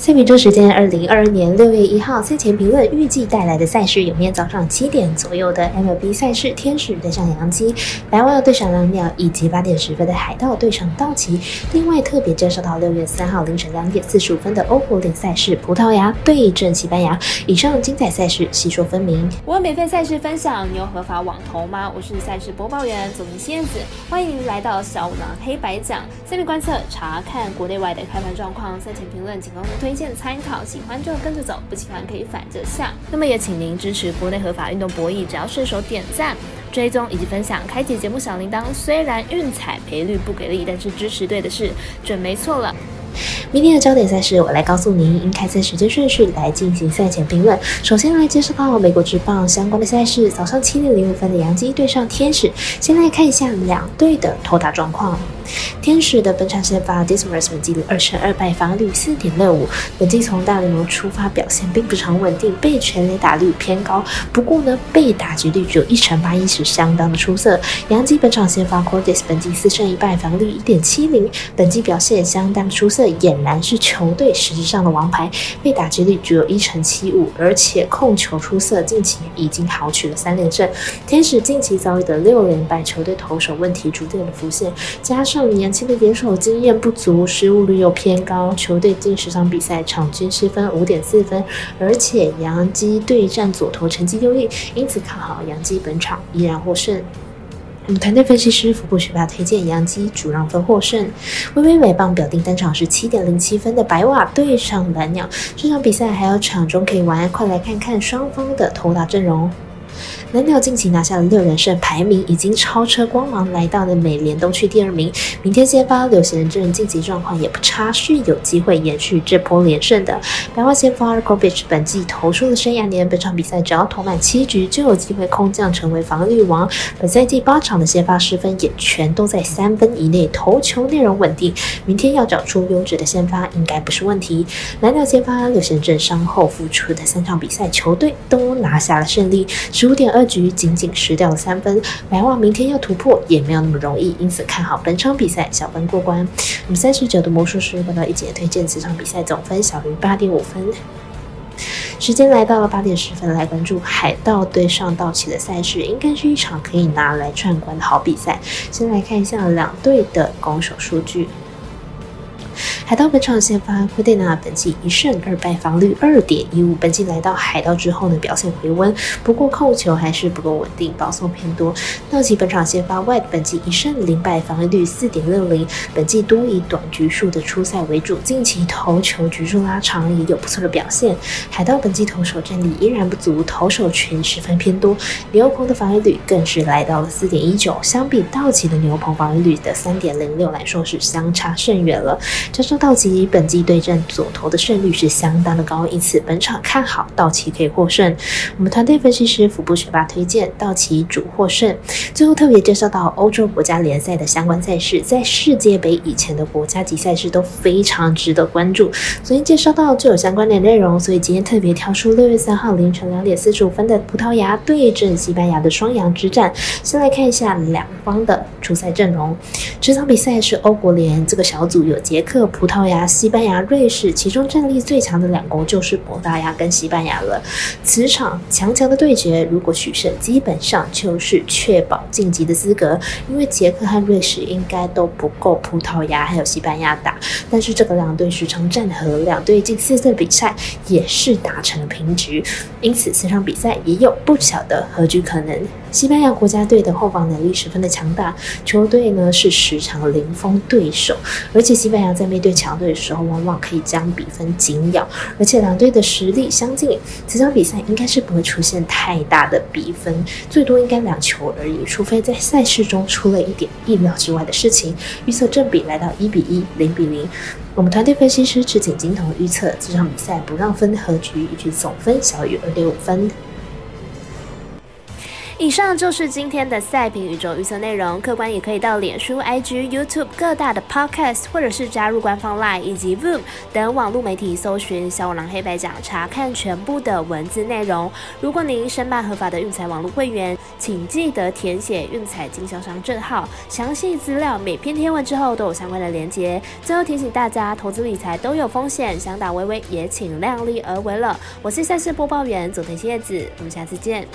赛比洲时间二零二二年六月一号赛前评论预计带来的赛事有：面早上七点左右的 MLB 赛事，天使对上洋基，白袜对上蓝鸟，以及八点十分的海盗对上道奇。另外特别介绍到六月三号凌晨两点四十五分的欧国联赛事，葡萄牙对阵西班牙。以上精彩赛事细说分明。我有免费赛事分享，你有合法网投吗？我是赛事播报员左明仙子，欢迎来到小五郎黑白讲，赛面观测查看国内外的开盘状况，赛前评论仅供推推荐参考。喜欢就跟着走，不喜欢可以反着下。那么也请您支持国内合法运动博弈，只要顺手点赞、追踪以及分享，开启节目小铃铛。虽然运彩赔率不给力，但是支持对的事准没错了。明天的焦点赛事，我来告诉您，应开赛时间顺序来进行赛前评论。首先来介绍到美国职棒相关的赛事，早上七点零五分的洋基对上天使。先来看一下两队的投打状况。天使的本场先发 Dismas 本季二胜二败，防率四点六五。本季从大联盟出发表现并不常稳定，被全垒打率偏高。不过呢，被打击率只有一成八一，是相当的出色。杨基本场先发 Cordes 本季四胜一败，防率一点七零。本季表现相当出色，俨然是球队实质上的王牌。被打击率只有一成七五，而且控球出色，近期已经豪取了三连胜。天使近期遭遇的六连败，球队投手问题逐渐的浮现，加上年轻的野手经验不足，失误率又偏高，球队近十场比赛场均失分五点四分，而且杨基对战左投成绩优异，因此看好杨基本场依然获胜。我们团队分析师福布学霸推荐杨基主让分获胜。微微美棒表定单场是七点零七分的白瓦对上蓝鸟，这场比赛还有场中可以玩，快来看看双方的投打阵容。蓝鸟近期拿下了六连胜，排名已经超车光芒，来到了美联东区第二名。明天先发刘贤镇晋级状况也不差，是有机会延续这波连胜的。白袜先发 k o b i c h 本季投出了生涯年，本场比赛只要投满七局就有机会空降成为防御王。本赛季八场的先发失分也全都在三分以内，投球内容稳定。明天要找出优质的先发应该不是问题。蓝鸟先发刘贤镇伤后复出的三场比赛，球队都拿下了胜利，十五点二。局仅仅失掉了三分，白袜明天要突破也没有那么容易，因此看好本场比赛小分过关。那么三十九的魔术师报道一姐推荐此场比赛总分小于八点五分。时间来到了八点十分，来关注海盗对上道奇的赛事，应该是一场可以拿来串关的好比赛。先来看一下两队的攻守数据。海盗本场先发奎蒂纳，本季一胜二败，防率二点一五。本季来到海盗之后呢，表现回温，不过控球还是不够稳定，保送偏多。道奇本场先发 White，本季一胜零败，防御率四点六零。本季多以短局数的出赛为主，近期投球局数拉长也有不错的表现。海盗本季投手战力依然不足，投手群十分偏多。牛棚的防御率更是来到了四点一九，相比道奇的牛棚防御率的三点零六来说，是相差甚远了。加上道奇本季对阵左投的胜率是相当的高，因此本场看好道奇可以获胜。我们团队分析师福布学霸推荐道奇主获胜。最后特别介绍到欧洲国家联赛的相关赛事，在世界杯以前的国家级赛事都非常值得关注。昨天介绍到就有相关的内容，所以今天特别挑出六月三号凌晨两点四十五分的葡萄牙对阵西班牙的双阳之战。先来看一下两方的出赛阵容。这场比赛是欧国联这个小组有捷克。葡葡萄牙、西班牙、瑞士，其中战力最强的两国就是葡萄牙跟西班牙了。此场强强的对决，如果取胜，基本上就是确保晋级的资格。因为捷克和瑞士应该都不够葡萄牙还有西班牙打。但是这个两队时常战和，两队近四次比赛也是达成了平局，因此此场比赛也有不小的和局可能。西班牙国家队的后防能力十分的强大，球队呢是时常零封对手，而且西班牙在面对强队的时候，往往可以将比分紧咬，而且两队的实力相近，这场比赛应该是不会出现太大的比分，最多应该两球而已，除非在赛事中出了一点意料之外的事情。预测正比来到一比一、零比零。我们团队分析师赤井金童预测这场比赛不让分和局，以及总分小于二点五分。以上就是今天的赛评宇宙预测内容，客观也可以到脸书、IG、YouTube 各大的 Podcast，或者是加入官方 Line 以及 Voom 等网络媒体搜寻“小五郎黑白讲”，查看全部的文字内容。如果您申办合法的运彩网络会员，请记得填写运彩经销商证号，详细资料每篇贴文之后都有相关的连结。最后提醒大家，投资理财都有风险，想打微微也请量力而为了。我是赛事播报员佐藤叶子，我们下次见。